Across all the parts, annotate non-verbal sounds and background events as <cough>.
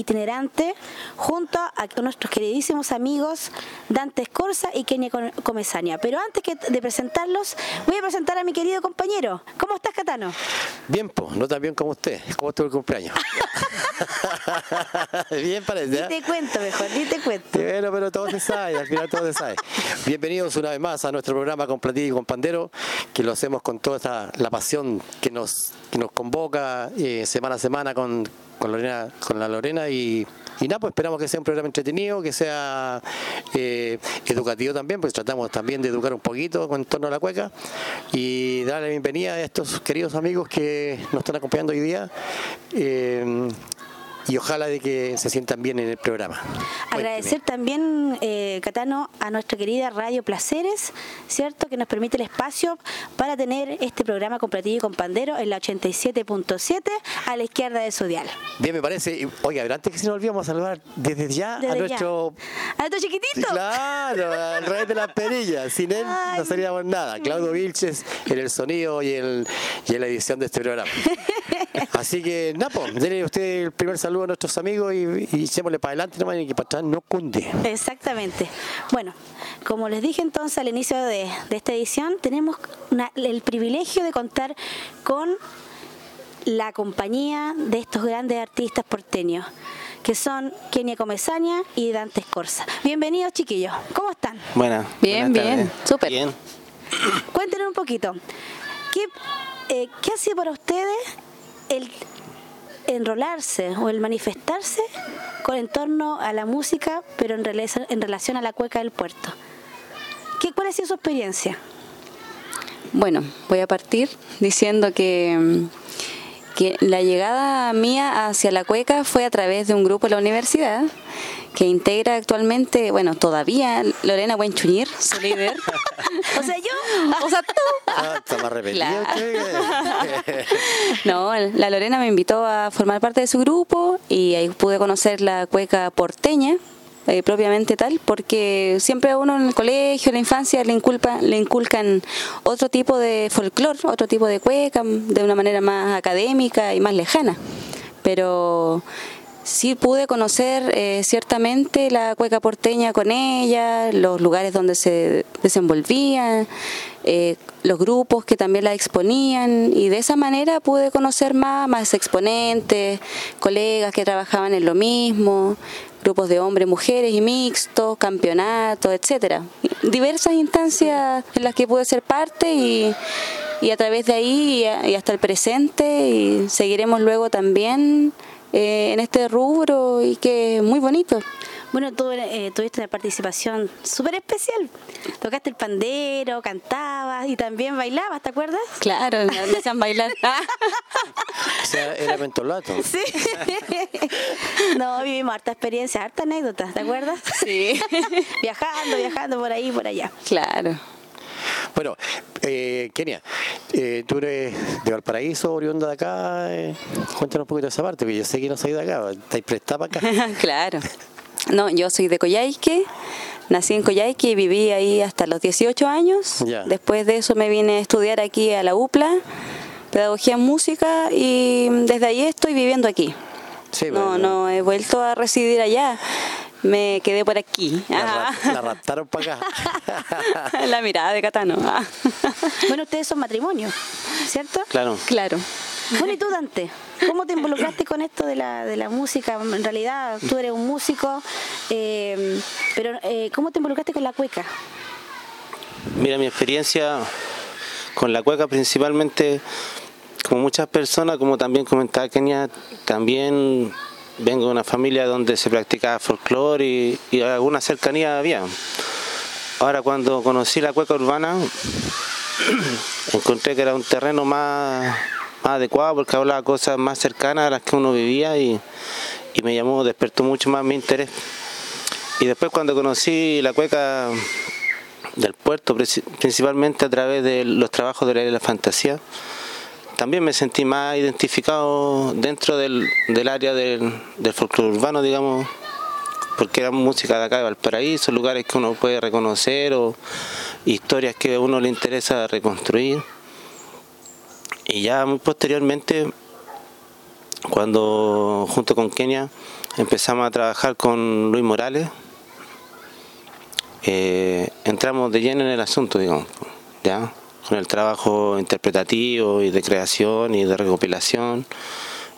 itinerante junto a nuestros queridísimos amigos Dante Escorza y Kenia Com- Comesaña. Pero antes que de presentarlos, voy a presentar a mi querido compañero. ¿Cómo estás, Catano? Bien, pues, no tan bien como usted. ¿Cómo estuvo el cumpleaños? <laughs> bien parece, Ni ¿eh? te cuento mejor, ni te cuento. Bueno, pero todo se sabe, al final todo se sabe. Bienvenidos una vez más a nuestro programa con Platillo y con Pandero, que lo hacemos con toda esta, la pasión que nos, que nos convoca eh, semana a semana con, con, Lorena, con la Lorena y, y nada, pues esperamos que sea un programa entretenido, que sea eh, educativo también, pues tratamos también de educar un poquito con torno a la cueca y darle la bienvenida a estos queridos amigos que nos están acompañando hoy día. eh, y ojalá de que se sientan bien en el programa. Agradecer también, eh, Catano, a nuestra querida Radio Placeres, ¿cierto? Que nos permite el espacio para tener este programa con platillo y con pandero en la 87.7 a la izquierda de su dial. Bien, me parece. Oiga, pero antes que se nos olvidemos a saludar desde ya Desde a ya. nuestro. ¿A nuestro chiquitito? Claro, al rey de las perillas. Sin él Ay. no seríamos nada. Claudio Vilches en el sonido y, el, y en la edición de este programa. <laughs> Así que, Napo, denle usted el primer saludo a nuestros amigos y, y echémosle para adelante nomás y que para atrás no cunde. Exactamente. Bueno, como les dije entonces al inicio de, de esta edición, tenemos una- el privilegio de contar con la compañía de estos grandes artistas porteños, que son Kenia Comesaña y Dante Escorza. Bienvenidos, chiquillos. ¿Cómo están? Buena. Bien, buenas bien, súper. Bien. Cuéntenos un poquito. ¿Qué, eh, ¿Qué ha sido para ustedes el enrolarse o el manifestarse con en torno a la música, pero en, rela- en relación a la cueca del puerto? ¿Qué, ¿Cuál ha sido su experiencia? Bueno, voy a partir diciendo que, mm, que la llegada mía hacia la cueca fue a través de un grupo de la universidad que integra actualmente, bueno, todavía Lorena Buenchuñir, su líder. <laughs> O sea, yo, o sea, tú. Ah, está más. <laughs> No, la Lorena me invitó a formar parte de su grupo y ahí pude conocer la cueca porteña, eh, propiamente tal, porque siempre a uno en el colegio, en la infancia, le, inculpa, le inculcan otro tipo de folclore, otro tipo de cueca, de una manera más académica y más lejana. Pero sí pude conocer eh, ciertamente la cueca porteña con ella, los lugares donde se desenvolvían, eh, los grupos que también la exponían y de esa manera pude conocer más, más exponentes, colegas que trabajaban en lo mismo, grupos de hombres, mujeres y mixtos, campeonatos, etcétera. Diversas instancias en las que pude ser parte y, y a través de ahí y, hasta el presente y seguiremos luego también eh, en este rubro y que es muy bonito. Bueno, tú eh, tuviste una participación súper especial. Tocaste el pandero, cantabas y también bailabas, ¿te acuerdas? Claro, me hacían bailar. <laughs> o sea, era mentolato. Sí. no, vivimos harta experiencia, harta anécdota, ¿te acuerdas? Sí. <laughs> viajando, viajando por ahí, por allá. Claro. Bueno, eh, Kenia, eh, tú eres de Valparaíso, oriunda de acá. Eh, cuéntanos un poquito de esa parte, porque yo sé que no soy de acá. ¿Estáis prestada para acá? <laughs> claro. No, yo soy de Coyhaique, nací en Coyhaique y viví ahí hasta los 18 años. Después de eso me vine a estudiar aquí a la UPLA, Pedagogía en Música, y desde ahí estoy viviendo aquí. no, no he vuelto a residir allá me quedé por aquí. La, raptaron para acá. <laughs> la mirada de Catano. bueno, ustedes son matrimonio, ¿cierto? Claro. Claro. Bueno, y tú, Dante, ¿cómo te involucraste <coughs> con esto de la, de la música? En realidad, tú eres un músico, eh, pero eh, ¿cómo te involucraste con la cueca? Mira, mi experiencia con la cueca principalmente, como muchas personas, como también comentaba Kenia, también vengo de una familia donde se practicaba folclore y, alguna cercanía había. Ahora cuando conocí la cueca urbana, <coughs> encontré que era un terreno más, adecuado porque hablaba cosas más cercanas a las que uno vivía y, me llamó, despertó mucho más mi interés. Y después cuando conocí la cueca del puerto, principalmente a través de los trabajos de la, la fantasía, también me sentí más identificado dentro del, área del, folclore urbano, digamos, porque era música de acá de Valparaíso, lugares que uno puede reconocer o historias que a uno le interesa reconstruir. Y ya muy posteriormente, cuando junto con Kenia empezamos a trabajar con Luis Morales, eh, entramos de lleno en el asunto, digamos, ¿ya? con el trabajo interpretativo y de creación y de recopilación,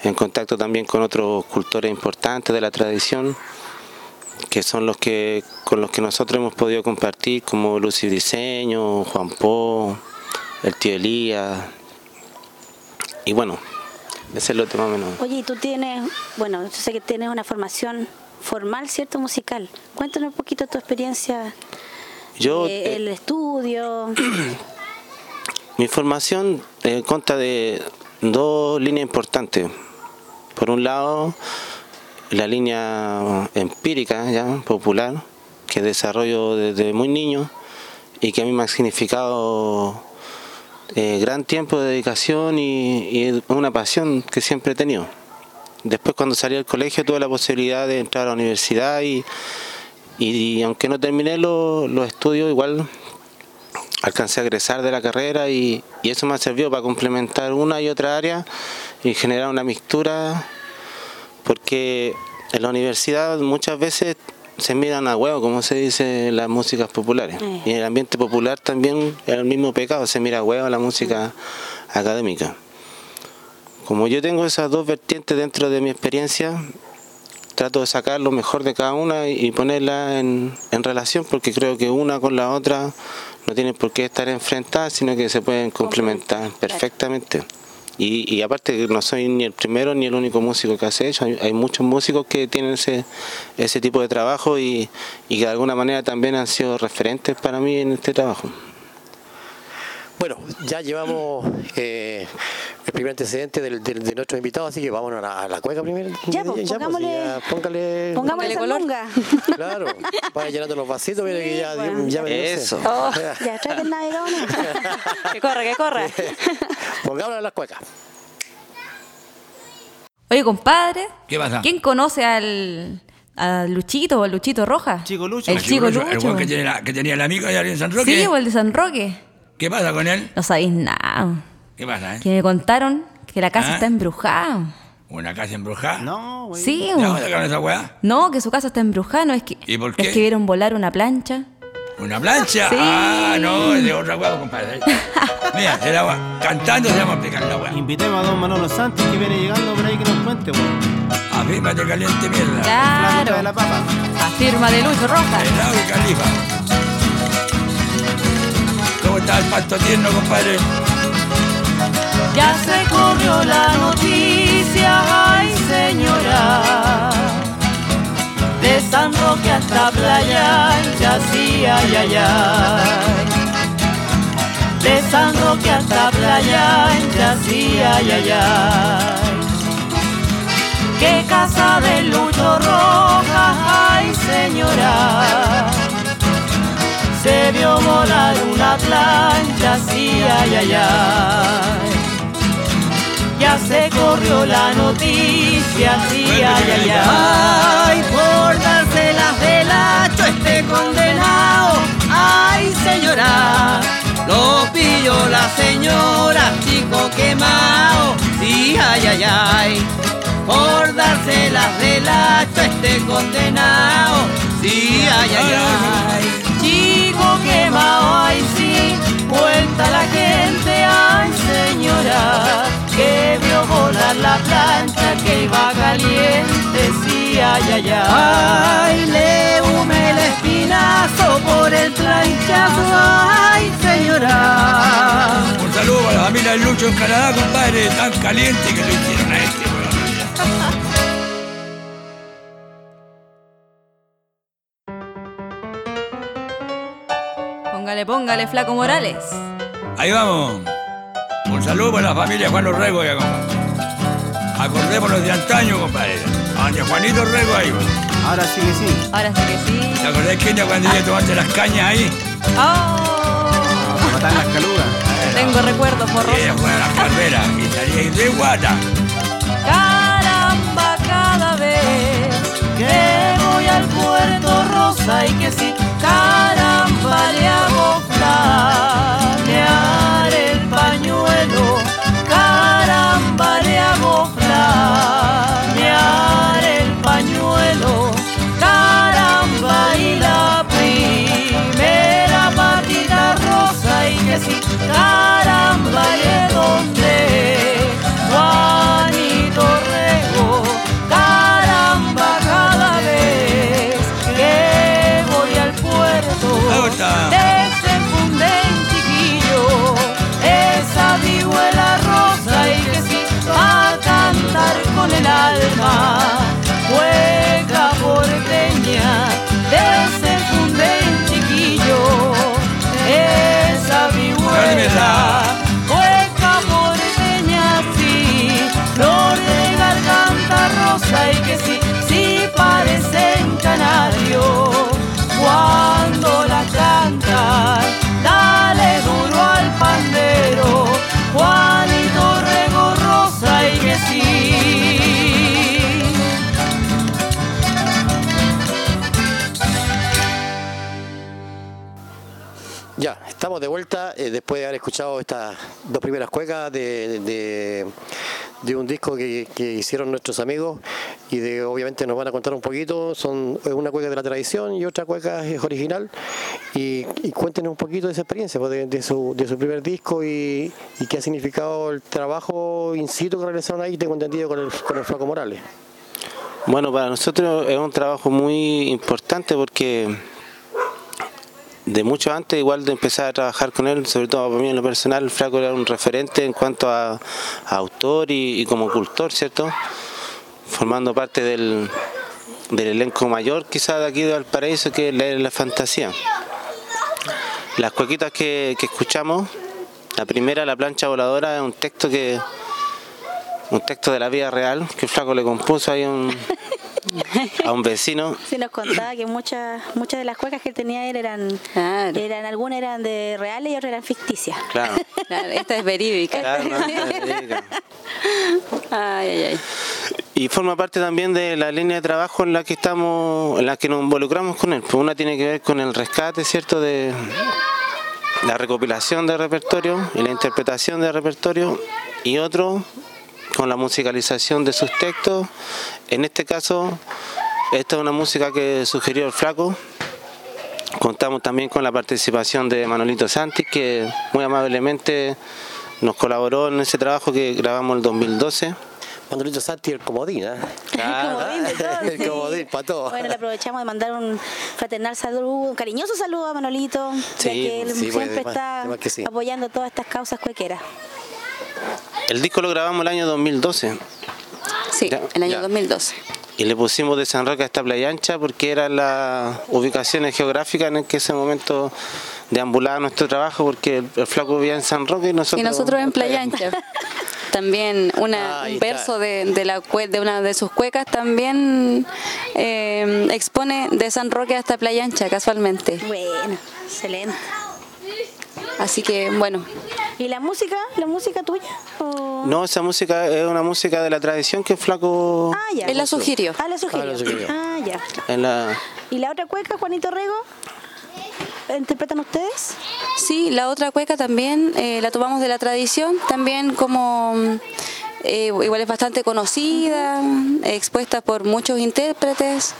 en contacto también con otros cultores importantes de la tradición, que son los que con los que nosotros hemos podido compartir, como Lucy Diseño, Juan Po, el tío Elías, y bueno, ese es lo tema menos. Oye, y tú tienes, bueno, yo sé que tienes una formación formal, ¿cierto? Musical. Cuéntanos un poquito tu experiencia. Yo, eh, el estudio. <clears throat> Mi formación eh, consta de dos líneas importantes. Por un lado, la línea empírica, ya popular, que desarrollo desde muy niño y que a mí me ha significado eh, gran tiempo de dedicación y, una pasión que siempre he tenido. Después cuando salí del colegio tuve la posibilidad de entrar a la universidad y, aunque no terminé los estudios, igual alcancé a egresar de la carrera y, eso me servido para complementar una y otra área y generar una mixtura porque en la universidad muchas veces se miran a huevo, como se dice en las músicas populares. Y en el ambiente popular también es el mismo pecado, se mira a huevo la música académica. Como yo tengo esas dos vertientes dentro de mi experiencia, trato de sacar lo mejor de cada una y ponerla en, en relación porque creo que una con la otra no tienen por qué estar enfrentadas, sino que se pueden complementar perfectamente. Y, y, aparte no soy ni el primero ni el único músico que hace eso, hay, muchos músicos que tienen ese, ese tipo de trabajo y, y que de alguna manera también han sido referentes para mí en este trabajo. Bueno, ya llevamos eh, el primer antecedente del, de nuestro invitado, así que vámonos a la, cueca primero. Ya, pues, ya, pues, póngale, póngale color. <laughs> Claro, vaya llenando los vasitos, mire que ya, ya me Eso. Oh, ya, trae el navegador. <laughs> que corre, que corre. Pongámosle a las cuecas. Oye, compadre. ¿Qué pasa? ¿Quién conoce al, a Luchito o al Luchito Roja? Chico Lucho. El, Chico Lucho. El que, tenía, que tenía el amigo allá en San Roque. Sí, o el de San Roque. ¿Qué pasa con él? No sabéis nada. ¿Qué pasa, eh? Que me contaron que la casa ¿Ah? está embrujada. ¿Una casa embrujada? No, güey. Sí, güey. ¿Dónde esa weá? No, que su casa está embrujada. No, es que, ¿Y por qué? Es que vieron volar una plancha. ¿Una plancha? Sí. Ah, no, es de otra weá, compadre. <laughs> Mira, el agua, cantando se llama explicar la weá. Invitemos a don Manolo Santos que viene llegando por ahí que nos cuente, weón. Afírmate caliente mierda. Claro. De la papa. Afirma de Lucho Roja. Helado y califa. ¿Cómo está el tierno, compadre? Ya se corrió la noticia, ay señora, de San Roque hasta Playa Ancha, sí, ay, ay. De San Roque hasta Playa Ancha, sí, ay, ay. Qué casa de Lucho Rojas, ay, señora. Se vio volar una plancha, sí, ay, ay, ay. Ya se corrió la noticia, sí, ay, ay, ay, por darse las velacho este condenado, ay señora, lo pilló la señora, chico quemado, sí, ay, ay, ay, por darse las velacho este condenado, sí, ay, ay, ay, chico quemado, ay, sí, cuenta la gente, ay señora que vio volar la plancha que iba caliente, sí, ay, ay, ay. Ay, le hume el espinazo por el planchazo, ay, señora. Un saludo para la familia Lucho en Canadá, compadre, tan caliente que lo hicieron a este, Póngale, póngale, Flaco Morales. Ahí vamos. Un saludo para la familia Juan Los Rego, ya, compadre. Acordémonos de antaño, compadre. Donde Juanito Rego ahí, va. Ahora sí que sí. Ahora sí que sí. ¿Te acordás, Kenia, cuando iba a tomarte las cañas ahí? ¡Oh! A matar las calugas. Tengo recuerdos Y borrosos. ella fue a las carreras y salía ahí de guata. Caramba, cada vez que voy al puerto Rosa y que sí, flanear el pañuelo, el pañuelo, caramba, y la primera patita rosa y que sí, caramba, donde gusta. desenfunden chiquillo, esa vihuela rosa y que sí va a cantar con el alma, juega porteña, desenfunden chiquillo, esa vihuela. Hueca porteña, sí, flor de garganta rosa y que sí, sí parecen canarios cantan. Dale duro al pandero, Juanito Rego Rosa y que sí. Ya, estamos de vuelta eh, después de haber escuchado estas dos primeras cuecas de, de- de un disco que, que hicieron nuestros amigos y de obviamente nos van a contar un poquito. Son una cueca de la tradición y otra cueca es original. Y, cuéntenos un poquito de esa experiencia pues, de, de su, de su primer disco y, y qué ha significado el trabajo in situ que realizaron ahí, tengo entendido, con el, con el Flaco Morales. Bueno, para nosotros es un trabajo muy importante porque de mucho antes, igual de empezar a trabajar con él, sobre todo para mí en lo personal, Flaco era un referente en cuanto a, autor y, como cultor, ¿cierto? Formando parte del, del elenco mayor quizás de aquí de Valparaíso, que es la, la fantasía. Las cuequitas que, que escuchamos, la primera, La plancha voladora, es un texto que un texto de la vida real que Flaco le compuso ahí un, <laughs> <laughs> a un vecino. Sí, nos contaba que muchas muchas de las cuecas que él tenía él eran, Claro. eran algunas eran de reales y otras eran ficticias. Claro, <laughs> Claro, esta es verídica. claro, no, esta es verídica. Ay, ay, ay. Y forma parte también de la línea de trabajo en la que estamos, en la que nos involucramos con él. Pues una tiene que ver con el rescate, ¿cierto? De la recopilación de repertorio y la interpretación de repertorio y otro con la musicalización de sus textos. En este caso, esta es una música que sugirió el Flaco. Contamos también con la participación de Manolito Santi, que muy amablemente nos colaboró en ese trabajo que grabamos el 2012. Manolito Santi, el comodín, ¿eh? <laughs> El comodín de todo, <laughs> el sí. comodín para todo. Bueno, le aprovechamos de mandar un fraternal saludo, un cariñoso saludo a Manolito, Sí, ya que él sí, pues, siempre está de más que sí. apoyando todas estas causas cuequeras. El disco lo grabamos el año 2012 Sí, Ya, el año ya. 2012. y le pusimos de San Roque hasta Playa Ancha porque eran las ubicaciones geográficas en el que ese momento deambulaba nuestro trabajo porque el, el flaco vivía en San Roque y nosotros, Y nosotros en Playa Ancha. <laughs> También una, un verso de, de, la, cue- de una de sus cuecas también eh, expone de San Roque hasta Playa Ancha, casualmente. Bueno, excelente. Así que, bueno, ¿Y la música? ¿La música tuya? ¿O- No, esa música es una música de la tradición que flaco Ah, ya. él la sugirió. Ah, la sugirió. Ah, la sugirió. Ah, ya. en la ¿Y la otra cueca, Juanito Rego? ¿Interpretan ustedes? Sí, la otra cueca también eh, la tomamos de la tradición, también como eh, igual es bastante conocida, expuesta por muchos intérpretes.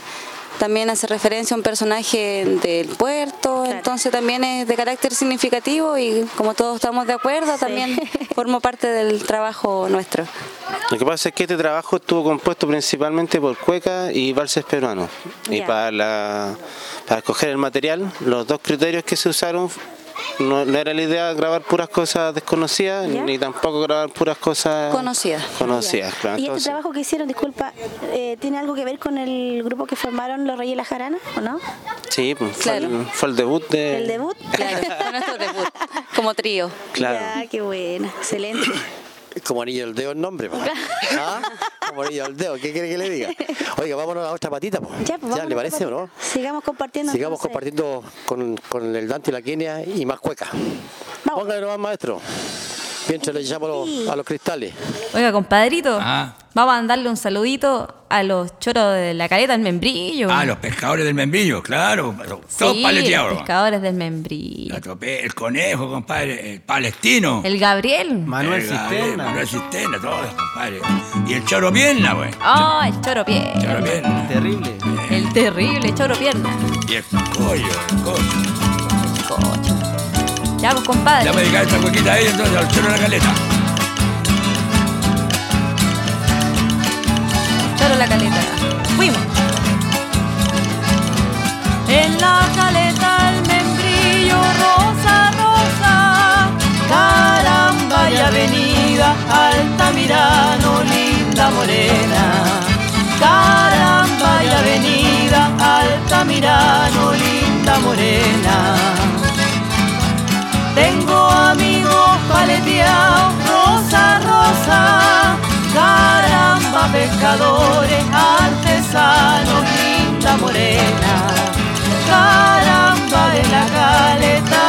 También hace referencia a un personaje del puerto, entonces también es de carácter significativo y como todos estamos de acuerdo, también <laughs> formó parte del trabajo nuestro. Lo que pasa es que este trabajo estuvo compuesto principalmente por cueca y valses peruanos. Y para, la, para escoger el material, los dos criterios que se usaron no, no era la idea grabar puras cosas desconocidas, Ya. ni tampoco grabar puras cosas Conocidas. conocidas, claro. ¿Y este trabajo que hicieron, disculpa, eh, tiene algo que ver con el grupo que formaron los Reyes de la Jarana, o no? sí, pues, fue, Claro. el, fue el debut de... ¿El debut? <laughs> Claro, fue <laughs> nuestro debut como trío. Claro. Ya, qué buena, excelente. Como anillo del dedo el nombre, po. ¿Ah? Dedo, ¿qué quiere que le diga? Oiga, vámonos a otra patita, po. Ya, pues, vamos ¿le parece o no? Sigamos compartiendo. Sigamos entonces. compartiendo con, con el Dante y la Kenia y más cueca. Vamos. Póngale nomás, maestro. Mientras le llamo a los, a los cristales. Oiga, compadrito, Ah. vamos a mandarle un saludito a los choros de la caleta, el membrillo. Ah, los pescadores del membrillo, claro. Todos sí, paleteados. los pescadores del membrillo. El conejo, compadre, el palestino. El Gabriel. Manuel El Gabriel. Manuel Cisterna, todos, compadre. Y el choro pierna, güey. Oh, el choro pierna. Choro pierna. Terrible. El terrible choro pierna. Y el collo, el collo. Cocho. Ya, pues, compadre. Ya me dedicar esta coquita ahí, entonces, al choro de la caleta. Choro la caleta. Fuimos. En la caleta el membrillo rosa, rosa. Caramba y avenida Altamirano, linda morena. Caramba y avenida Altamirano, linda morena. Tengo amigos paleteados, rosa, rosa. Caramba, pescadores, artesanos, linda morena. Caramba de la caleta,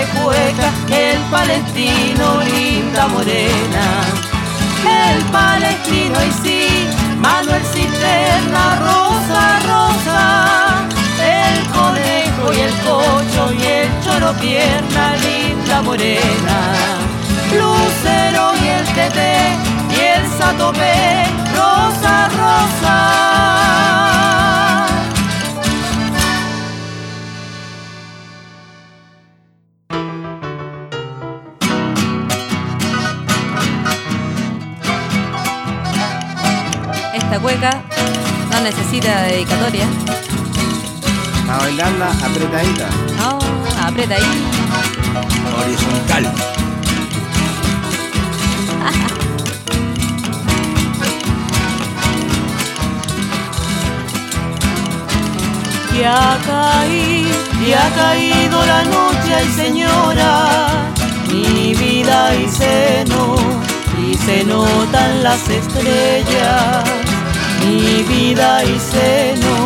el palestino, linda morena? El palestino y sí, Manuel Cisterna, rosa, rosa. El conejo y el cocho y el choro pierna, linda morena. Lucero y el tete y el satopé, rosa, rosa. Cueca no necesita dedicatoria. A bailarla apretadita. No, aprieta ahí. Horizontal. <laughs> Ya caí, ya ha caído la noche, ay señora, mi vida y seno, y se notan las estrellas, mi vida y seno,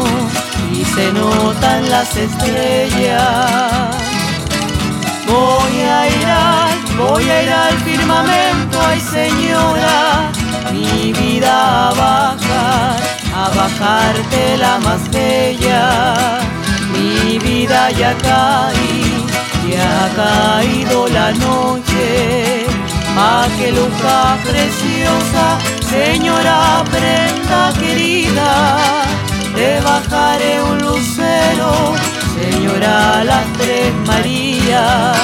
y se notan las estrellas. Voy a ir al, voy a ir al firmamento, ay señora, mi vida a bajar, a bajarte la más bella. Mi vida ya caí, ya ha caído la noche. Luja preciosa, señora prenda querida, te bajaré un lucero, señora las tres Marías.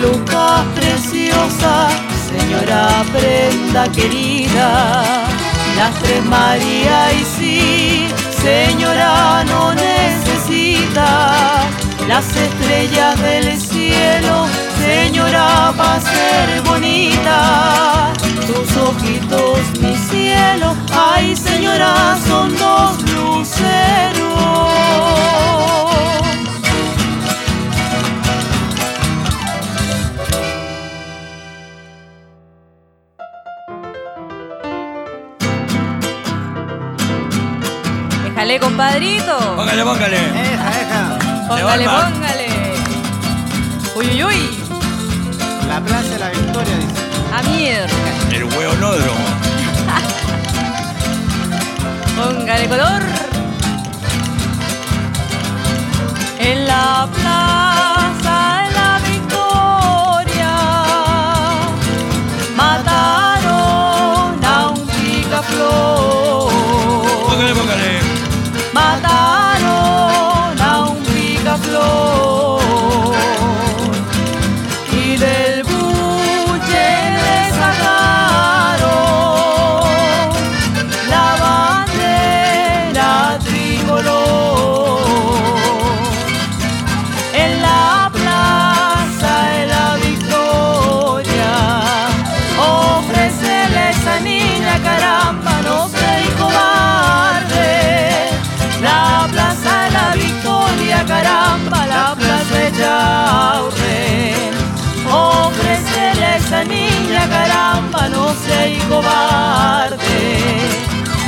Luja preciosa, señora prenda querida, las tres María y sí, señora no necesita. Las estrellas del cielo, señora va a ser bonita. Tus ojitos, mi cielo, ay señora, son dos luceros. Déjale, compadrito. Póngale, póngale. Eja, eja. Póngale, póngale. Uy, uy, uy. La Plaza de la Victoria, dice. A mierda. El hueonódromo. <laughs> Póngale color. En la plaza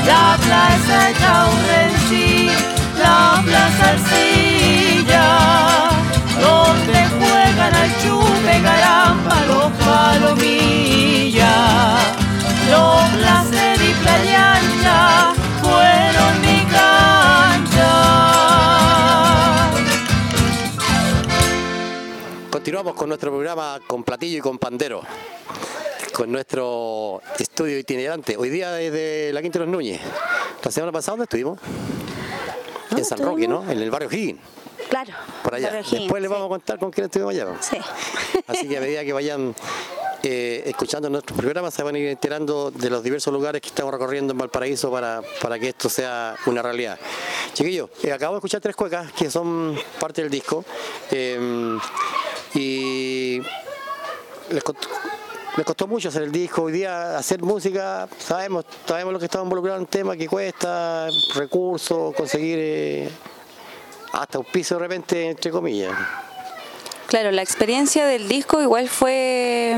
la plaza de Chaurren sí la plaza Arcilla donde juegan al chupe caramba los palomillas los placer y playa ancha fueron mi cancha. Continuamos con nuestro programa con platillo y con pandero, con nuestro estudio itinerante. Hoy día desde la Quinta de los Núñez. La semana pasada, ¿dónde estuvimos? No, en San Roque, ¿no? En el barrio Higgins, Claro. por allá. Después les sí. vamos a contar con quién estuvimos allá. Sí. Así que a medida que vayan eh, escuchando nuestros programas se van a ir enterando de los diversos lugares que estamos recorriendo en Valparaíso para, para que esto sea una realidad. Chiquillos, eh, acabo de escuchar tres cuecas que son parte del disco eh, y les les costó mucho hacer el disco. Hoy día hacer música, sabemos, sabemos lo que estamos involucrados en tema, que cuesta, recursos, conseguir eh, hasta un piso de repente, entre comillas. Claro, la experiencia del disco igual fue,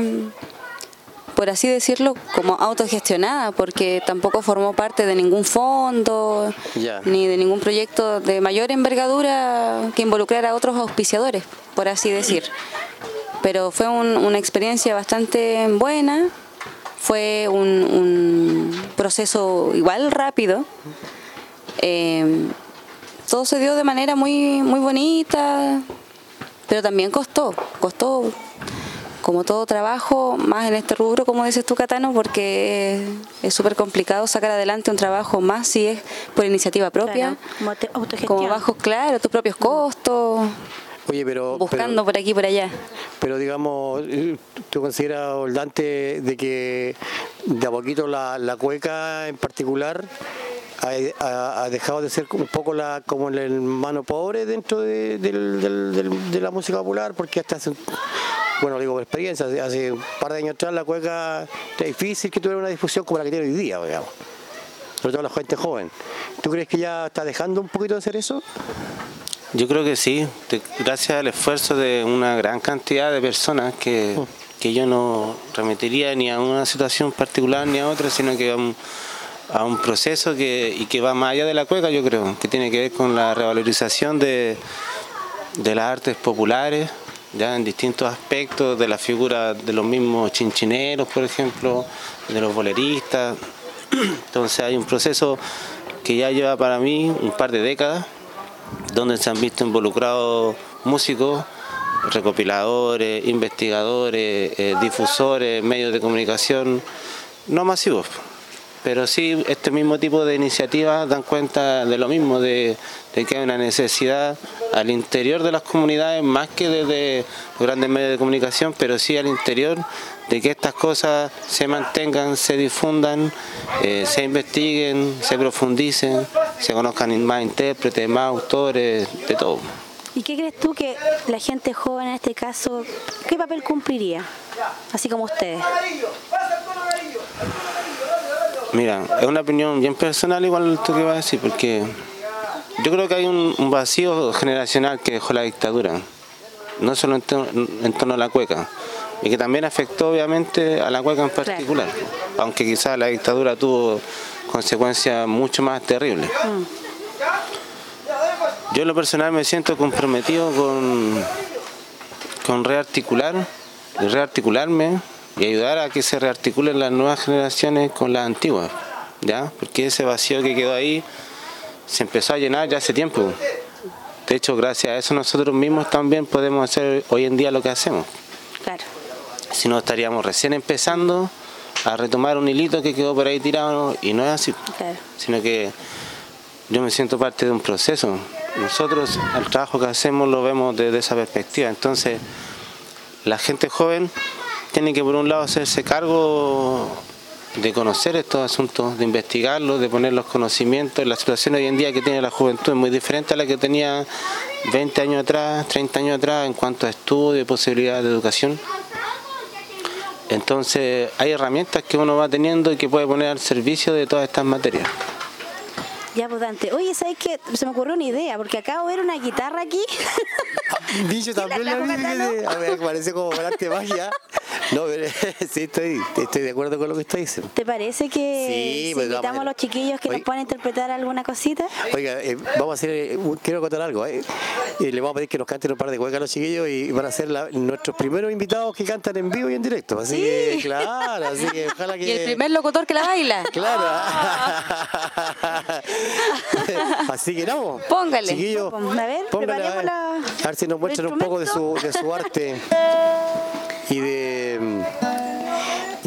por así decirlo, como autogestionada, porque tampoco formó parte de ningún fondo, ni de ningún proyecto de mayor envergadura que involucrara a otros auspiciadores, por así decir. Pero fue un- una experiencia bastante buena, fue un, un proceso igual rápido. Eh, todo se dio de manera muy, muy bonita, pero también costó, costó como todo trabajo, más en este rubro, como dices tú, Catano, porque es- súper complicado sacar adelante un trabajo más si es por iniciativa propia, Claro, como te- como bajo, claro, tus propios costos, Oye, pero... buscando pero- por aquí y por allá. Pero digamos, eh, ¿tú consideras, Oldante, de que de a poquito la, la cueca en particular ha, ha- dejado de ser un poco la como el mano pobre dentro de, del- del- del- de la música popular? Porque hasta hace, bueno, digo por experiencia, hace- hace un par de años atrás la cueca era difícil que tuviera una difusión como la que tiene hoy día, digamos. Sobre todo la gente joven. ¿Tú crees que ya está dejando un poquito de hacer eso? Yo creo que sí, gracias al esfuerzo de una gran cantidad de personas que, que yo no remitiría ni a una situación particular ni a otra, sino que a un, a un proceso que, y que va más allá de la cueca, yo creo, que tiene que ver con la revalorización de, de las artes populares, ya en distintos aspectos, de la figura de los mismos chinchineros, por ejemplo, de los boleristas. <clears throat> Entonces hay un proceso que ya lleva para mí un par de décadas donde se han visto involucrados músicos, recopiladores, investigadores, eh, difusores, medios de comunicación no masivos, pero sí este mismo tipo de iniciativas dan cuenta de lo mismo, de, de que hay una necesidad al interior de las comunidades, más que desde grandes medios de comunicación, pero sí al interior de que estas cosas se mantengan, se difundan, eh, se investiguen, se profundicen, se conozcan más intérpretes, más autores, de todo. ¿Y qué crees tú que la gente joven en este caso, qué papel cumpliría? Así como ustedes. Mira, es una opinión bien personal igual tú que vas a decir, porque yo creo que hay un, un vacío generacional que dejó la dictadura, no solo en torno a la cueca, y que también afectó obviamente a la cueca en particular, aunque quizás la dictadura tuvo consecuencias mucho más terribles. Yo en lo personal me siento comprometido con, con rearticular, y rearticularme y ayudar a que se rearticulen las nuevas generaciones con las antiguas, ¿ya? Porque ese vacío que quedó ahí se empezó a llenar ya hace tiempo. De hecho, gracias a eso nosotros mismos también podemos hacer hoy en día lo que hacemos. Claro. Si no estaríamos recién empezando a retomar un hilito que quedó por ahí tirado y no es así, sino que yo me siento parte de un proceso. Nosotros el trabajo que hacemos lo vemos desde esa perspectiva. Entonces, la gente joven tiene que por un lado hacerse cargo de conocer estos asuntos, de investigarlos, de poner los conocimientos. La situación hoy en día que tiene la juventud es muy diferente a la que tenía 20 años atrás, 30 años atrás en cuanto a estudio y posibilidades de educación. Entonces hay herramientas que uno va teniendo y que puede poner al servicio de todas estas materias. Ya, pues Dante. Oye, ¿sabes qué? Se me ocurrió una idea, porque acabo de ver una guitarra aquí. <laughs> Bicho también la que a ver, parece como magia. No, pero <laughs> sí, estoy, estoy de acuerdo con lo que usted dice. ¿Te parece que Sí, si pues, invitamos a los chiquillos que Oye. nos puedan interpretar alguna cosita? Oiga, eh, vamos a hacer, eh, un- quiero contar algo. eh. Y le vamos a pedir que nos canten un par de cuecas a los chiquillos y van a ser la- nuestros primeros invitados que cantan en vivo y en directo. Así que, claro, así que ojalá que. <laughs> Y el primer locutor que la baila. Claro. <laughs> Así que no. Póngale. Chiquillos, A ver, póngale, a ver, preparemos la- a ver si nos muestran un poco de su, de su arte y de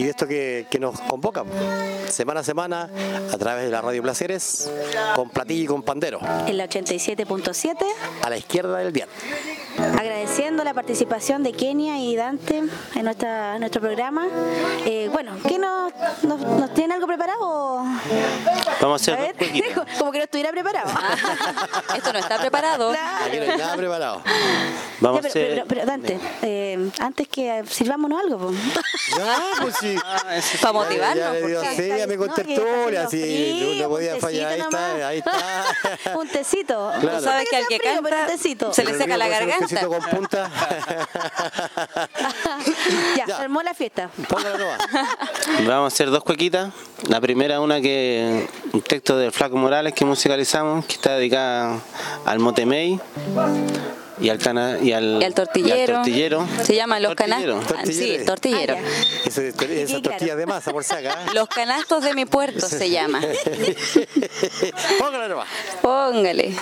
y de esto que, que nos convoca semana a semana a través de la Radio Placeres con platillo y con pandero En la 87.7, a la izquierda del dial. agradeciendo la participación de Kenia y Dante en nuestra, en nuestro programa. Eh, bueno, ¿qué nos, nos, nos tienen algo preparado? Vamos a A hacer ver, dos cuequitas. <laughs> como que no estuviera preparado. <laughs> Esto no está preparado. Aquí no hay nada preparado. Vamos Ya, a pero, hacer. pero- pero, Dante, eh, antes que sirvámonos algo. Ya, pues sí. Para motivarnos. Ya, le dio a mi contertulia, sí, no, podía fallar. Ahí está, ahí está. <laughs> un tecito. Claro. Tú sabes que al que canta tecito. se le seca la puede ser un garganta. tecito con punta. <laughs> ya, Ya. se armó la fiesta. <laughs> Vamos a hacer dos cuequitas. La primera, una que un texto del Flaco Morales que musicalizamos, que está dedicada al Motemey y al, cana, y al, Y al tortillero. tortillero. Se llaman los canastos. Sí, Tortillero. tortillero. Ah, Esa tortilla de masa, por si acá. <laughs> Los canastos de mi puerto se llama. <laughs> Póngalo nomás. Póngale.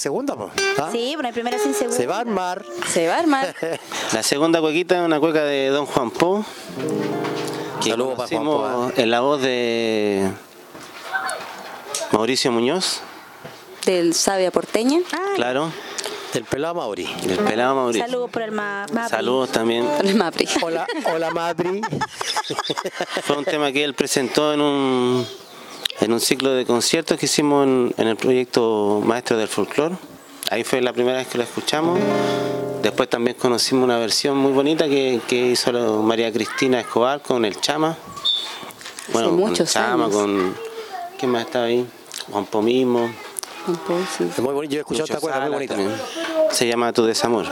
Segunda, pues. Sí, bueno, primero sin segunda. Se va a armar. Se va a armar. <laughs> La segunda cuequita es una cueca de Don Juan Po. Que Saludos para Juan Po, ¿eh? en la voz de Mauricio Muñoz, Del Sabia Porteña. Ah, claro, Del pelado Mauri. del pelado Mauricio. Saludos por el ma Mapri. Saludos también. Con el Mapri. Hola, hola Madri. Fue un tema que él presentó en un, en un ciclo de conciertos que hicimos en, en el proyecto Maestro del Folclore. Ahí fue la primera vez que lo escuchamos. Después también conocimos una versión muy bonita que, que hizo la María Cristina Escobar con el Chama. Bueno, con el Chama, años. con... ¿Quién más estaba ahí? Juan Po mismo. Un poco, sí. Es muy bonito. Yo he escuchado esta cueca, muy bonita. también. Se llama Tu Desamor.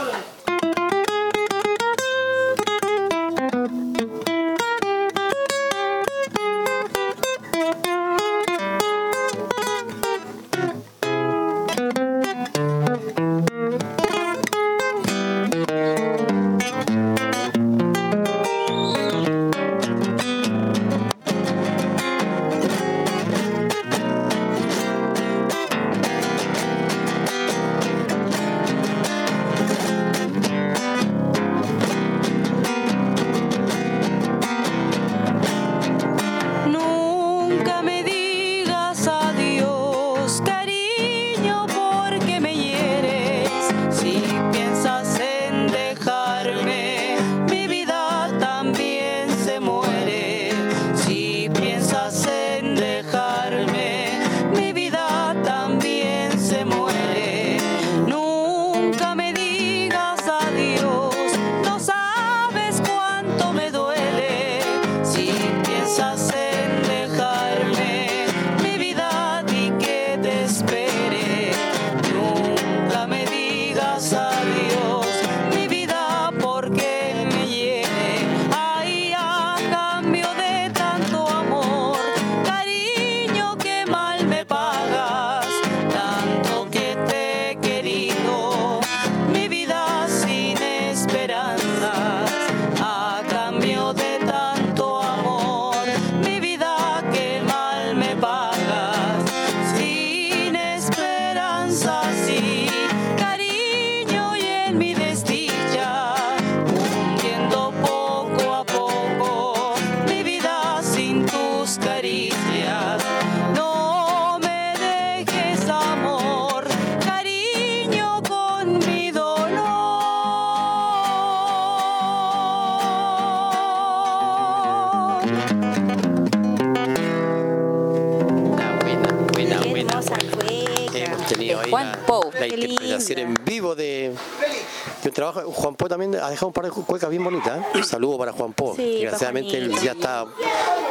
Juan Po también ha dejado un par de cuecas bien bonitas. ¿eh? Un saludo para Juan Po. Sí, Desgraciadamente él ya está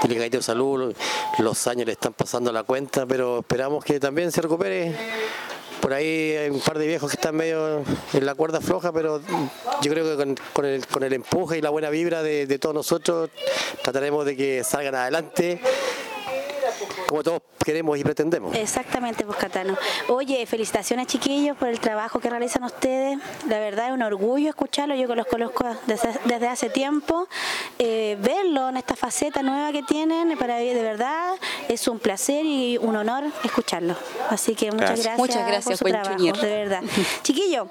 delicadito de salud, los años le están pasando la cuenta, pero esperamos que también se recupere. Por ahí hay un par de viejos que están medio en la cuerda floja, pero yo creo que con, con el, con el empuje y la buena vibra de, de todos nosotros trataremos de que salgan adelante como todos queremos y pretendemos. Exactamente, pues Catano. Oye, felicitaciones chiquillos por el trabajo que realizan ustedes. La verdad es un orgullo escucharlo. Yo que los conozco desde, desde hace tiempo. Eh, verlo en esta faceta nueva que tienen, para mí de verdad es un placer y un honor escucharlo. Así que muchas Gracias. gracias, Muchas gracias, por su trabajo, de verdad. <laughs> Chiquillo,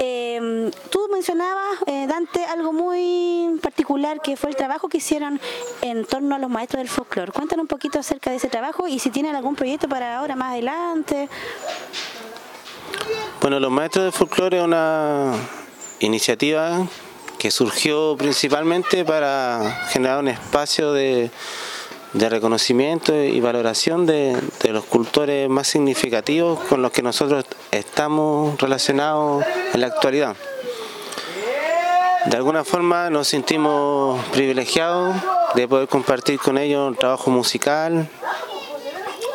eh, tú mencionabas, eh, Dante, algo muy particular que fue el trabajo que hicieron en torno a los maestros del folclore. Cuéntanos un poquito acerca de ese trabajo y si tienen algún proyecto para ahora más adelante. Bueno, los maestros de folclore es una iniciativa que surgió principalmente para generar un espacio de, reconocimiento y valoración de, de los cultores más significativos con los que nosotros estamos relacionados en la actualidad. De alguna forma nos sentimos privilegiados de poder compartir con ellos un trabajo musical,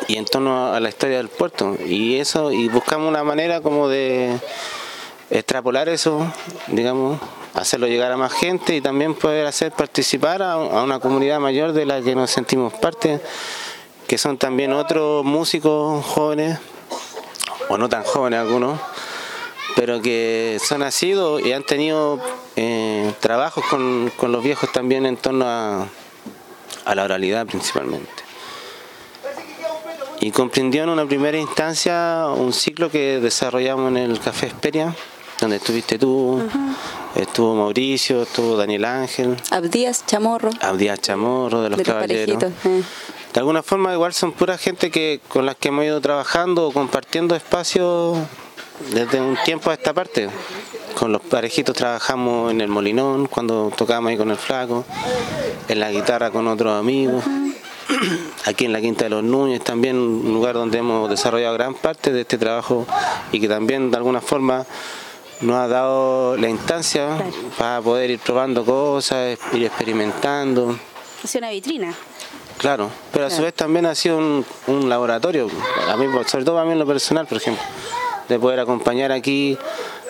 y en torno a la historia del puerto. Y eso y buscamos una manera como de extrapolar eso digamos hacerlo llegar a más gente y también poder hacer participar a, una comunidad mayor de la que nos sentimos parte que son también otros músicos jóvenes o no tan jóvenes algunos pero que son nacidos y han tenido eh, trabajos con, con los viejos también en torno a, a la oralidad principalmente y comprendió en una primera instancia un ciclo que desarrollamos en el Café Esperia, donde estuviste tú, estuvo Mauricio, estuvo Daniel Ángel, Abdías Chamorro, Abdías Chamorro de los de Caballeros. eh. De alguna forma igual son pura gente que con las que hemos ido trabajando o compartiendo espacios desde un tiempo a esta parte. Con los parejitos trabajamos en el Molinón cuando tocábamos ahí con el flaco, en la guitarra con otros amigos. <clears throat> Aquí en la Quinta de los Núñez también un lugar donde hemos desarrollado gran parte de este trabajo y que también de alguna forma nos ha dado la instancia para poder ir probando cosas, ir experimentando. Ha sido una vitrina. Claro, pero a su vez también ha sido un, un laboratorio, a mí, sobre todo para mí en lo personal, por ejemplo, de poder acompañar aquí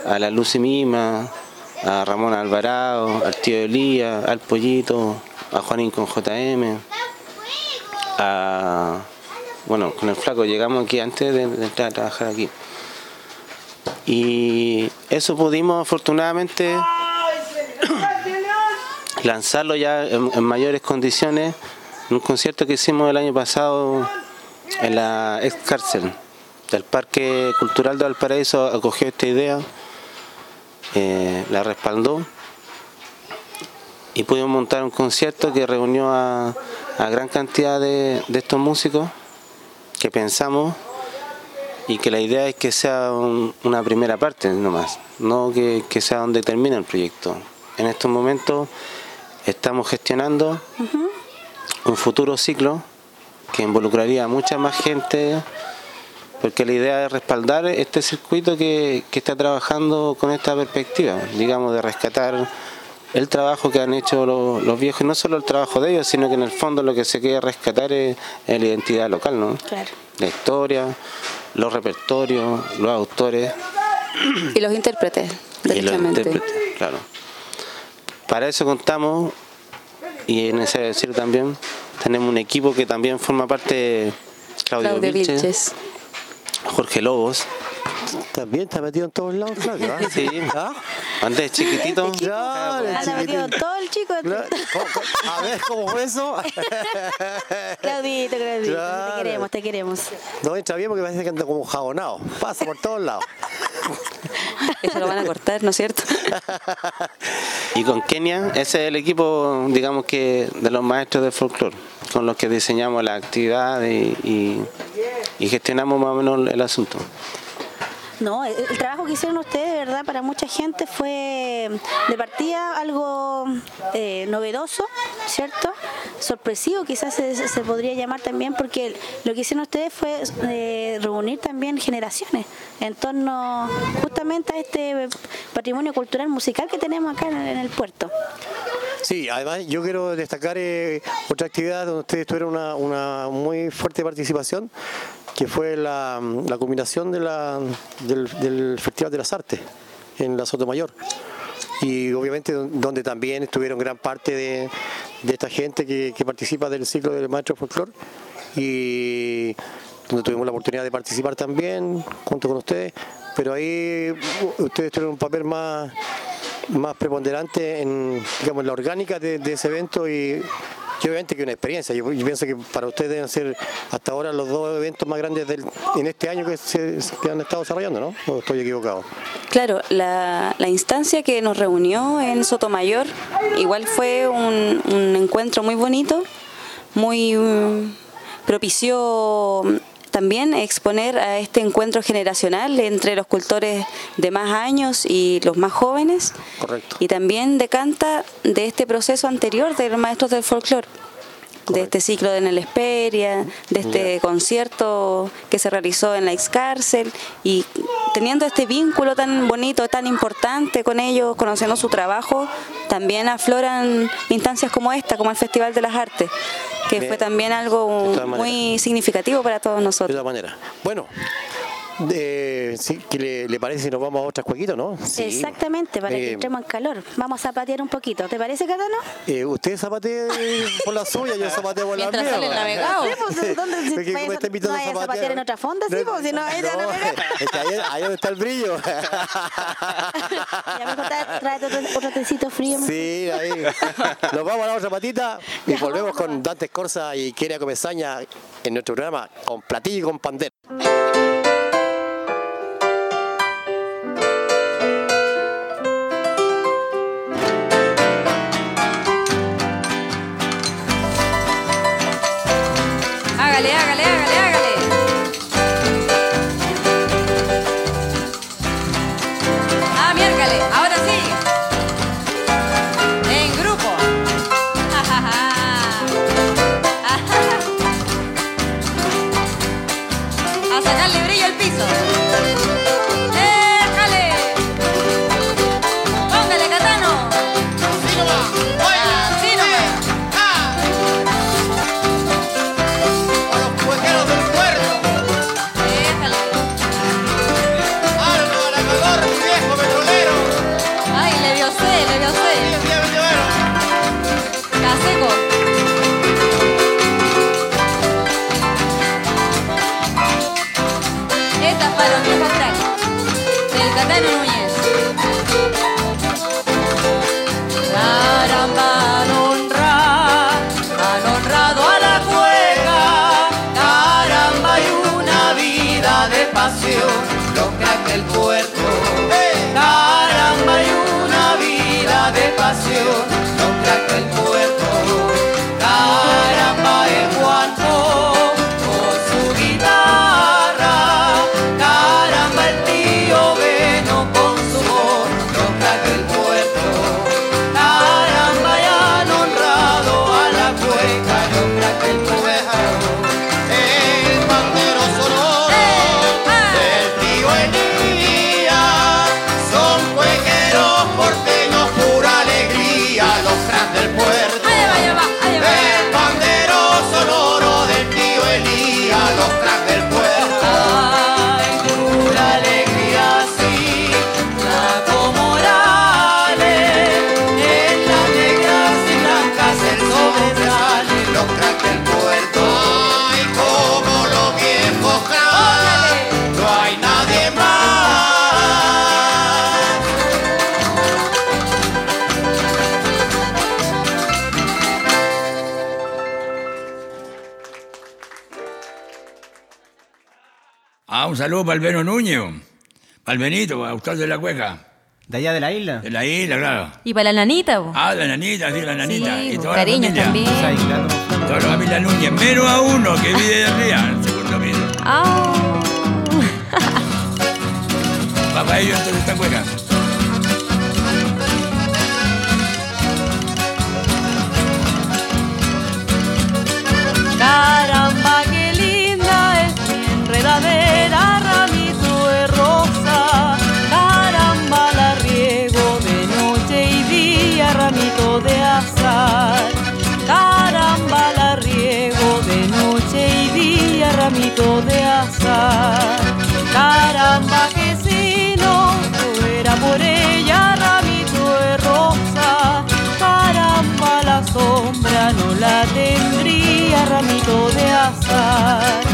a la Lucy Mima, a Ramón Alvarado, al tío Elías, al Pollito, a Juanín con JM, Bueno, con el flaco llegamos aquí antes de, entrar a trabajar aquí. Y eso pudimos afortunadamente <coughs> lanzarlo ya en, en mayores condiciones en un concierto que hicimos el año pasado en la ex cárcel del Parque Cultural de Valparaíso acogió esta idea, eh, la respaldó y pudimos montar un concierto que reunió a, a gran cantidad de, de estos músicos que pensamos y que la idea es que sea un- una primera parte nomás, no que, que sea donde termina el proyecto. En estos momentos estamos gestionando un futuro ciclo que involucraría a mucha más gente, porque la idea es respaldar este circuito que, que está trabajando con esta perspectiva, digamos, de rescatar el trabajo que han hecho los, los viejos, no solo el trabajo de ellos, sino que en el fondo lo que se quiere rescatar es, es la identidad local, ¿no? Claro. La historia, los repertorios, los autores Y los intérpretes, y los intérpretes, claro. Para eso contamos, y es necesario decirlo también, tenemos un equipo que también forma parte Claudio, Claudio Vilches, Vilches. Jorge Lobos, También está metido en todos lados, Claudio. ¿ah? <laughs> sí, ¿Ah? antes chiquitito, Claro, Anda metido en todo el chico. Claro. <laughs> ¿Cómo- cómo- A ver, ¿cómo fue eso? <laughs> Claudito, Claudito, Claro. te queremos, te queremos. No entra bien porque parece que anda como jabonado. Pasa por todos lados. Eso lo van a cortar, ¿no es cierto? y con Kenia, ese es el equipo, digamos que, de los maestros de folclore, con los que diseñamos la actividad y, y- y gestionamos más o menos el asunto. No, el, trabajo que hicieron ustedes, de verdad, para mucha gente fue de partida algo eh, novedoso, ¿cierto? Sorpresivo, quizás se, se podría llamar también, porque lo que hicieron ustedes fue eh, reunir también generaciones en torno justamente a este patrimonio cultural musical que tenemos acá en, en el puerto. Sí, además yo quiero destacar eh, otra actividad donde ustedes tuvieron una muy fuerte participación, que fue la, la culminación de la, del, Festival de las Artes en la Sotomayor. Y obviamente don- donde también estuvieron gran parte de, de esta gente que, que participa del ciclo del Maestro Folclor y donde tuvimos la oportunidad de participar también junto con ustedes, pero ahí ustedes tuvieron un papel más más preponderante en, digamos, la orgánica de, de ese evento y, y obviamente que una experiencia. Yo, pienso que para ustedes deben ser hasta ahora los dos eventos más grandes del, en este año que, se, han estado desarrollando, ¿no? ¿O estoy equivocado? Claro, la, la instancia que nos reunió en Sotomayor igual fue un, un encuentro muy bonito, muy mm, propició también exponer a este encuentro generacional entre los cultores de más años y los más jóvenes. Correcto. Y también decanta de este proceso anterior de los maestros del folclore, de este ciclo de Nel Esperia, de este concierto que se realizó en la ex cárcel y teniendo este vínculo tan bonito, tan importante con ellos, conociendo su trabajo, también afloran instancias como esta, como el Festival de las Artes, que De- fue también algo de muy significativo para todos De nosotros. todas maneras. Bueno, eh, sí, ¿qué le, le parece si nos vamos a otras cuequitos, no? Sí. Exactamente, para que Eh, entremos en calor. Vamos a zapatear un poquito. ¿Te parece, Catano? eh, usted zapatee por la suya, yo zapateo por la mía. Mientras sale el navegado. Sí, pues, ¿dónde- si me a- está invitando no a zapatear. zapatear en otra fonda, sí, pues, si no vayas a no, es que ahí, ahí donde está el brillo. <laughs> Ya tra- tráete otro, otro tecito frío. Sí, ahí. Nos vamos a la otra patita y Ya, volvemos con Dante Escorza y Keria Comesaña en nuestro programa con platillo y con pandero. Ah, un saludo para el Beno Núñez. Para el Benito, autor de la cueca. ¿De allá de la isla? De la isla, claro. Y para la nanita, bo. Ah, la nanita, sí, la nanita. Sí, y toda cariños la familia. también. Toda la familia Núñez, menos a uno que vive de arriba, en el segundo piso. Ah. Papá, ellos entonces esta cueca. Caramba, Caramba, que si no fuera por ella, ramito de rosa. Caramba, la sombra no la tendría, ramito de azar.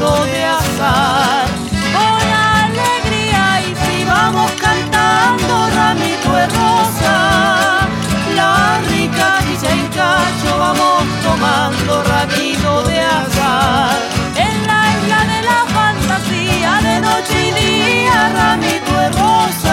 Ramito de azar. Con alegría y si vamos cantando, ramito de rosa. La rica dicha en cacho vamos tomando ramito de azar. En la isla de la fantasía, de noche y día, ramito de rosa.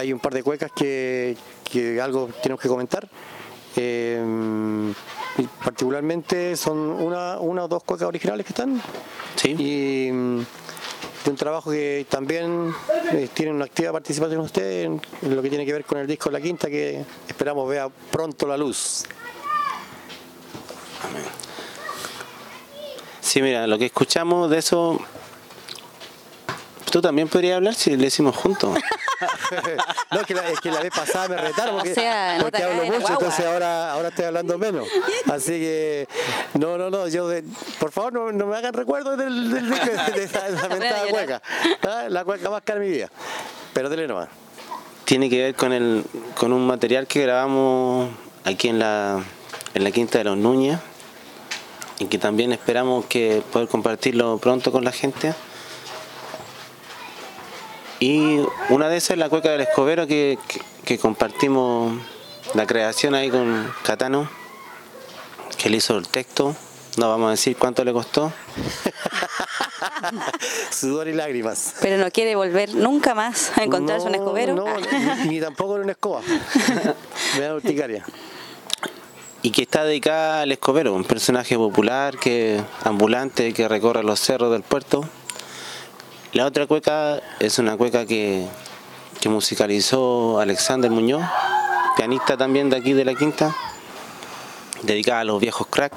Hay un par de cuecas que, que algo tenemos que comentar. Eh, particularmente son una, una o dos cuecas originales que están. Sí. Y mm, de un trabajo que también eh, tiene una activa participación usted en, en lo que tiene que ver con el disco La Quinta, que esperamos vea pronto la luz. Sí, mira, lo que escuchamos de eso. Tú también podrías hablar si le hicimos juntos. <laughs> <laughs> no, es que, la, es que la vez pasada me retaron porque, O sea, no porque te hablo mucho, entonces ahora, ahora estoy hablando menos. Así que, no, no, no, yo, de- por favor, no, no me hagan recuerdo del, del, de, <laughs> de esa esa mentada llorar. cueca. ¿ah? La cueca más cara de mi vida. Pero dele nomás. Tiene que ver con el con un material que grabamos aquí en la en la Quinta de los Núñez y que también esperamos que poder compartirlo pronto con la gente. Y una de esas es la cueca del Escobero que, que- que compartimos la creación ahí con Catano, que le hizo el texto. No vamos a decir cuánto le costó. <laughs> Sudor y lágrimas. Pero no quiere volver nunca más a encontrarse un No, escobero. No, ni, <laughs> ni tampoco en una escoba. <laughs> Me da urticaria. y que está dedicada al escobero, un personaje popular que ambulante que recorre los cerros del puerto. La otra cueca es una cueca que, que musicalizó Alexander Muñoz, pianista también de aquí de la quinta, dedicada a los viejos crack,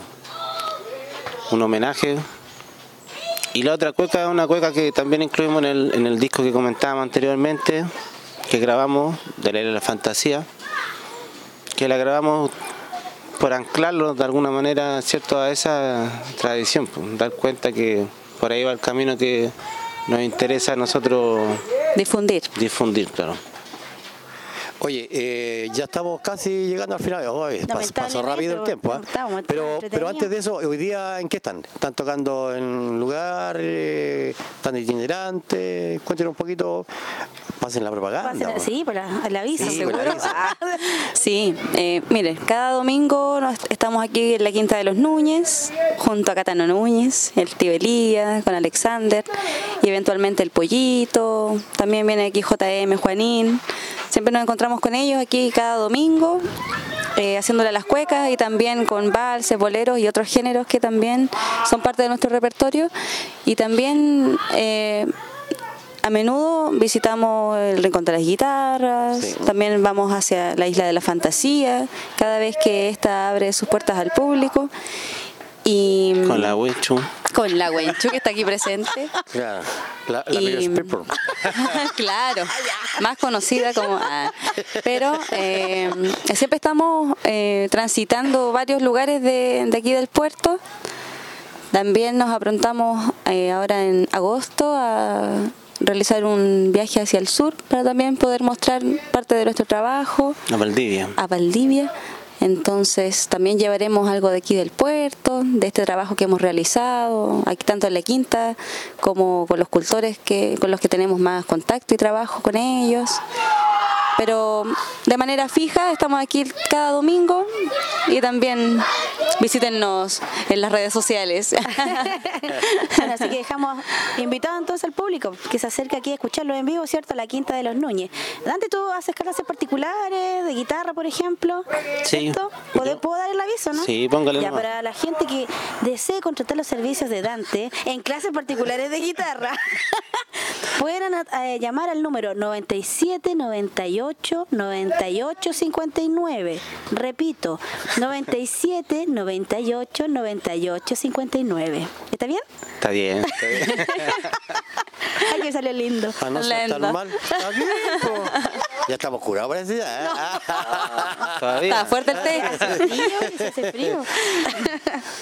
un homenaje. Y la otra cueca es una cueca que también incluimos en el, en el disco que comentábamos anteriormente, que grabamos de la la Fantasía, que la grabamos por anclarlo de alguna manera cierto a esa tradición, pues, dar cuenta que por ahí va el camino que nos interesa a nosotros Difundir. difundir, claro. Oye, eh, ya estamos casi llegando al final. Oye, pas- pasó rápido el tiempo. ¿ah? estamos Pero, pero antes de eso, hoy día, ¿en qué están? ¿Están tocando en un lugar? eh, ¿Están itinerantes? Cuéntenos un poquito. Pasen la propaganda. Pasen- sí, por la, el aviso, Sí, seguro. <laughs> eh, mire, cada domingo nos- estamos aquí en la Quinta de los Núñez, junto a Catano Núñez, el tío Elías, con Alexander, y eventualmente el Pollito, también viene aquí JM, Juanín. Siempre nos encontramos con ellos aquí cada domingo, eh, haciéndole las cuecas y también con valses, boleros y otros géneros que también son parte de nuestro repertorio. Y también... eh, a menudo visitamos el Rincón de las Guitarras, Sí. también vamos hacia la Isla de la Fantasía, cada vez que ésta abre sus puertas al público. Y Con la Huechu. con la Wenchu que está aquí presente. <laughs> Claro, la, la Y- <laughs> claro, más conocida como... ah. Pero eh, siempre estamos eh, transitando varios lugares de, de aquí del puerto. También nos aprontamos eh, ahora en agosto a realizar un viaje hacia el sur para también poder mostrar parte de nuestro trabajo A Valdivia. a Valdivia. Entonces también llevaremos algo de aquí del puerto, de este trabajo que hemos realizado, aquí tanto en la quinta como con los cultores que, con los que tenemos más contacto y trabajo con ellos. Pero de manera fija estamos aquí cada domingo y también visítennos en las redes sociales. <laughs> Bueno, así que dejamos invitado entonces al público que se acerque aquí a escucharlo en vivo, ¿cierto? A la Quinta de los Núñez. Dante, ¿tú haces clases particulares de guitarra, por ejemplo? Sí. ¿Puedo, puedo dar el aviso, no? Sí, póngale Ya, nomás. para la gente que desee contratar los servicios de Dante en clases particulares de guitarra, <laughs> pueden eh, llamar al número 97 98 98 59. Repito, 97 98 98 59. ¿Está bien? Está bien. está bien. <laughs> Ay, que salió lindo. No ser tan mal. Está bien, po. Ya estamos curados, parece ya. ¿eh? <laughs> Todavía. Está fuerte el té. Hace frío, se hace frío. <laughs>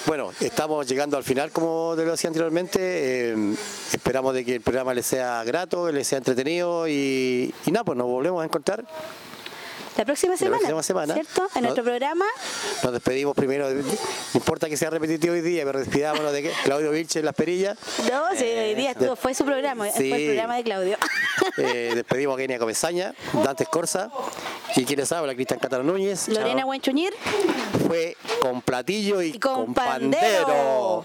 Bueno, estamos llegando al final, como te lo decía anteriormente. Eh, esperamos de que el programa les sea grato, les sea entretenido y, y nada, pues nos volvemos a encontrar. La próxima semana. próxima semana. ¿Cierto? En nuestro programa. Nos despedimos primero, de- no importa que sea repetitivo hoy día, pero despidámonos de que Claudio Vilche en las perillas. No, sí, hoy día estuvo, fue su programa, Sí. fue el programa de Claudio. <laughs> Eh, despedimos a Kenia Comesaña, Dante Escorza y quienes habla, Cristian Cataro Núñez. Lorena. Buenchuñir Fue con platillo y, y con pandero.